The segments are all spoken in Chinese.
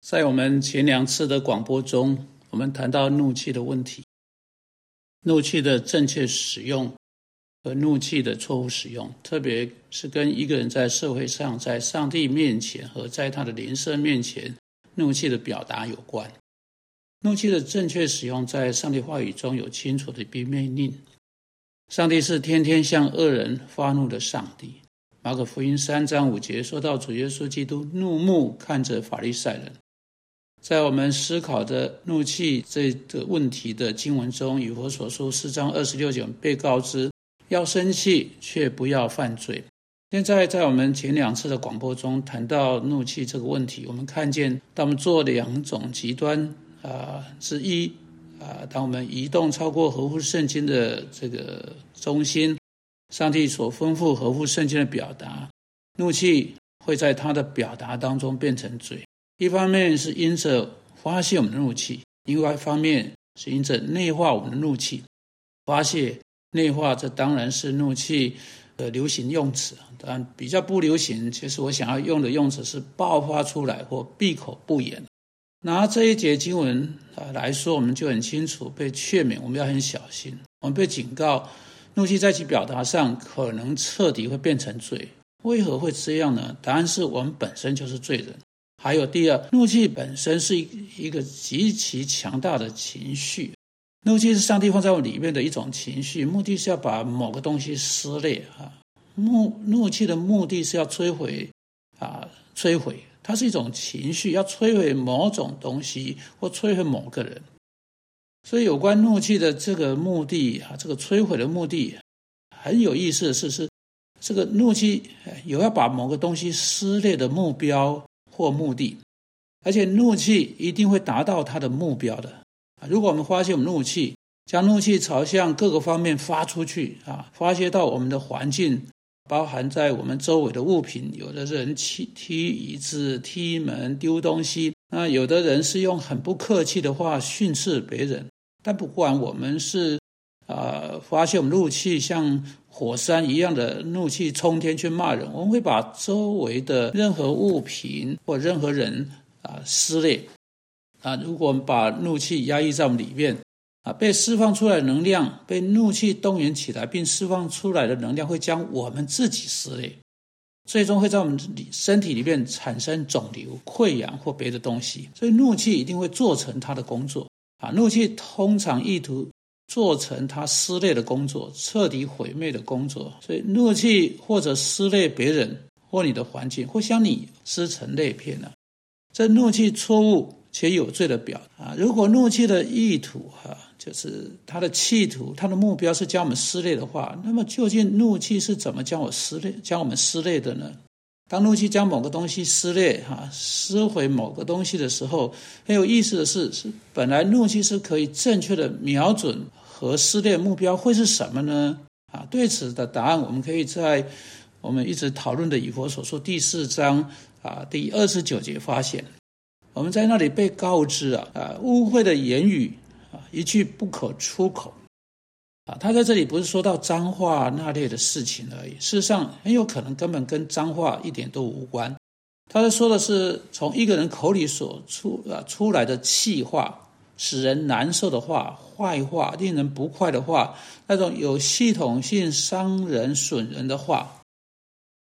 在我们前两次的广播中，我们谈到怒气的问题，怒气的正确使用和怒气的错误使用，特别是跟一个人在社会上、在上帝面前和在他的邻舍面前怒气的表达有关。怒气的正确使用，在上帝话语中有清楚的一命令。上帝是天天向恶人发怒的上帝。马可福音三章五节说到，主耶稣基督怒目看着法利赛人。在我们思考的怒气这个问题的经文中，以佛所说四章二十六节被告知要生气，却不要犯罪。现在在我们前两次的广播中谈到怒气这个问题，我们看见当我们做两种极端啊之一啊，当我们移动超过合乎圣经的这个中心，上帝所吩咐合乎圣经的表达，怒气会在他的表达当中变成罪。一方面是因着发泄我们的怒气，另外一方面是因着内化我们的怒气。发泄、内化，这当然是怒气的流行用词。但比较不流行，其实我想要用的用词是爆发出来或闭口不言。拿这一节经文啊来说，我们就很清楚，被劝勉我们要很小心。我们被警告，怒气在其表达上可能彻底会变成罪。为何会这样呢？答案是我们本身就是罪人。还有第二，怒气本身是一一个极其强大的情绪。怒气是上帝放在我里面的一种情绪，目的是要把某个东西撕裂啊。怒怒气的目的是要摧毁啊，摧毁。它是一种情绪，要摧毁某种东西或摧毁某个人。所以，有关怒气的这个目的啊，这个摧毁的目的很有意思的是，是这个怒气有要把某个东西撕裂的目标。或目的，而且怒气一定会达到他的目标的！如果我们发现我们怒气，将怒气朝向各个方面发出去啊，发泄到我们的环境，包含在我们周围的物品，有的人踢踢椅子、踢门、丢东西，那有的人是用很不客气的话训斥别人。但不管我们是啊，发泄我们怒气像。火山一样的怒气冲天去骂人，我们会把周围的任何物品或任何人啊撕裂啊。如果我们把怒气压抑在我们里面啊，被释放出来的能量被怒气动员起来并释放出来的能量会将我们自己撕裂，最终会在我们身体里面产生肿瘤、溃疡或别的东西。所以怒气一定会做成它的工作啊。怒气通常意图。做成他撕裂的工作，彻底毁灭的工作。所以怒气或者撕裂别人或你的环境，会将你撕成裂片呢？这怒气错误且有罪的表啊！如果怒气的意图哈，就是他的企图，他的目标是将我们撕裂的话，那么究竟怒气是怎么将我撕裂、将我们撕裂的呢？当怒气将某个东西撕裂哈、撕毁某个东西的时候，很有意思的是，是本来怒气是可以正确的瞄准。和撕裂目标会是什么呢？啊，对此的答案，我们可以在我们一直讨论的以佛所说第四章啊第二十九节发现。我们在那里被告知啊啊污秽的言语啊一句不可出口啊。他在这里不是说到脏话那类的事情而已，事实上很有可能根本跟脏话一点都无关。他在说的是从一个人口里所出啊出来的气话。使人难受的话、坏话、令人不快的话，那种有系统性伤人损人的话，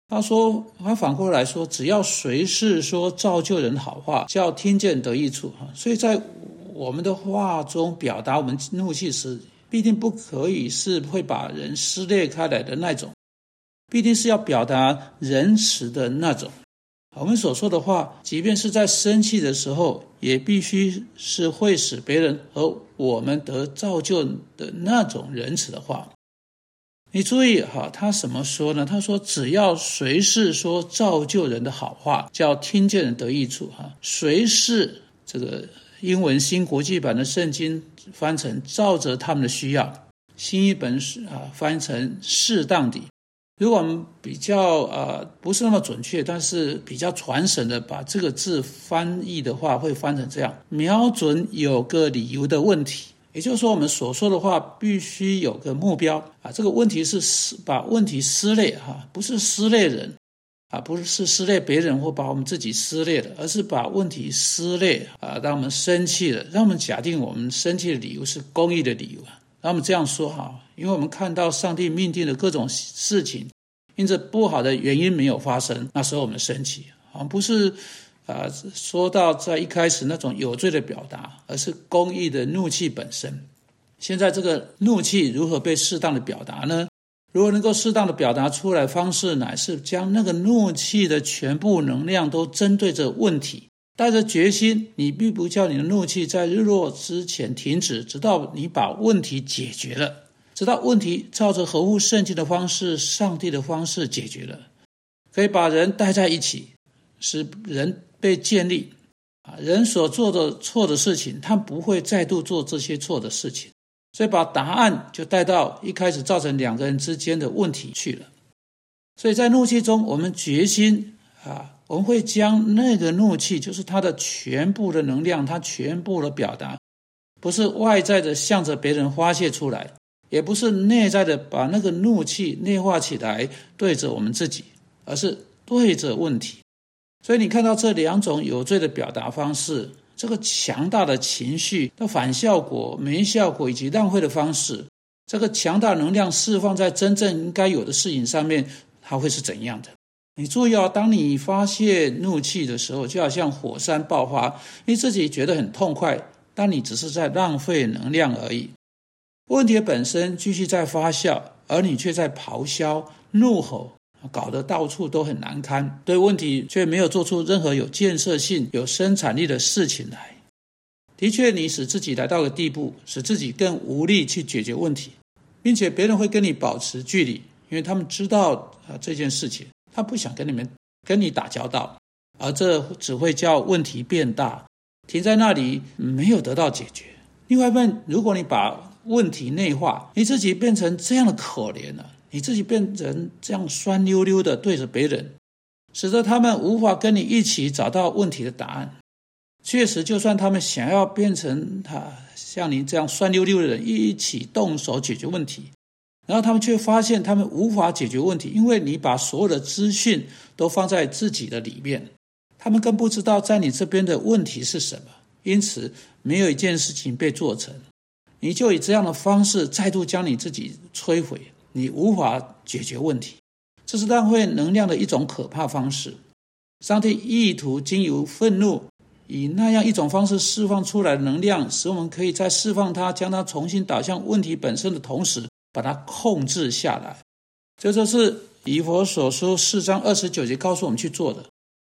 他说，他反过来说，只要随时说造就人好话，叫听见得益处哈。所以在我们的话中表达我们怒气时，必定不可以是会把人撕裂开来的那种，必定是要表达仁慈的那种。我们所说的话，即便是在生气的时候，也必须是会使别人和我们得造就的那种仁慈的话。你注意哈，他怎么说呢？他说：“只要随时说造就人的好话，叫听见人得益处。”哈，随时这个英文新国际版的圣经翻成“照着他们的需要”，新一本是啊翻成“适当的”。如果我们比较呃不是那么准确，但是比较传神的把这个字翻译的话，会翻成这样：瞄准有个理由的问题，也就是说，我们所说的话必须有个目标啊。这个问题是撕把问题撕裂哈，不是撕裂人，啊，不是撕裂别人或把我们自己撕裂了，而是把问题撕裂啊，让我们生气了，让我们假定我们生气的理由是公益的理由啊。那我们这样说哈，因为我们看到上帝命定的各种事情，因着不好的原因没有发生，那时候我们生气啊，不是啊，说到在一开始那种有罪的表达，而是公益的怒气本身。现在这个怒气如何被适当的表达呢？如果能够适当的表达出来，方式乃是将那个怒气的全部能量都针对着问题，带着决心，你必不叫你的怒气在日落之前停止，直到你把问题解决了，直到问题照着合乎圣经的方式、上帝的方式解决了，可以把人带在一起，使人被建立。啊，人所做的错的事情，他不会再度做这些错的事情。所以把答案就带到一开始造成两个人之间的问题去了。所以在怒气中，我们决心啊，我们会将那个怒气，就是它的全部的能量，它全部的表达，不是外在的向着别人发泄出来，也不是内在的把那个怒气内化起来对着我们自己，而是对着问题。所以你看到这两种有罪的表达方式。这个强大的情绪的反效果、没效果以及浪费的方式，这个强大能量释放在真正应该有的事情上面，它会是怎样的？你注意哦，当你发泄怒气的时候，就好像火山爆发，你自己觉得很痛快，但你只是在浪费能量而已。问题本身继续在发酵，而你却在咆哮、怒吼。搞得到处都很难堪，对问题却没有做出任何有建设性、有生产力的事情来。的确，你使自己来到了地步，使自己更无力去解决问题，并且别人会跟你保持距离，因为他们知道啊这件事情，他不想跟你们跟你打交道，而这只会叫问题变大，停在那里没有得到解决。另外一面，如果你把问题内化，你自己变成这样的可怜了。你自己变成这样酸溜溜的对着别人，使得他们无法跟你一起找到问题的答案。确实，就算他们想要变成他像你这样酸溜溜的人一起动手解决问题，然后他们却发现他们无法解决问题，因为你把所有的资讯都放在自己的里面，他们更不知道在你这边的问题是什么，因此没有一件事情被做成。你就以这样的方式再度将你自己摧毁。你无法解决问题，这是浪费能量的一种可怕方式。上帝意图经由愤怒，以那样一种方式释放出来的能量，使我们可以在释放它、将它重新导向问题本身的同时，把它控制下来。这就是以佛所说四章二十九节告诉我们去做的，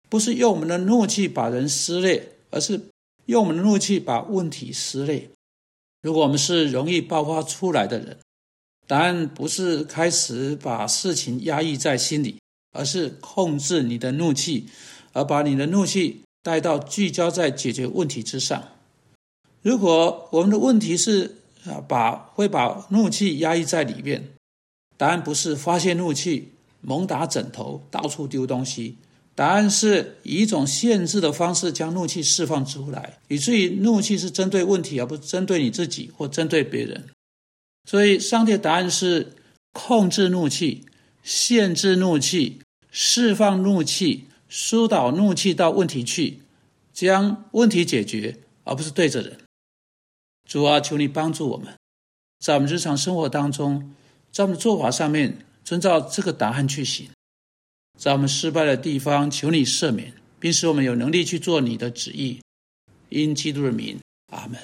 不是用我们的怒气把人撕裂，而是用我们的怒气把问题撕裂。如果我们是容易爆发出来的人，答案不是开始把事情压抑在心里，而是控制你的怒气，而把你的怒气带到聚焦在解决问题之上。如果我们的问题是啊，把会把怒气压抑在里面，答案不是发泄怒气、猛打枕头、到处丢东西，答案是以一种限制的方式将怒气释放出来，以至于怒气是针对问题，而不是针对你自己或针对别人。所以，上帝的答案是控制怒气、限制怒气、释放怒气、疏导怒气到问题去，将问题解决，而不是对着人。主啊，求你帮助我们，在我们日常生活当中，在我们做法上面，遵照这个答案去行。在我们失败的地方，求你赦免，并使我们有能力去做你的旨意。因基督的名，阿门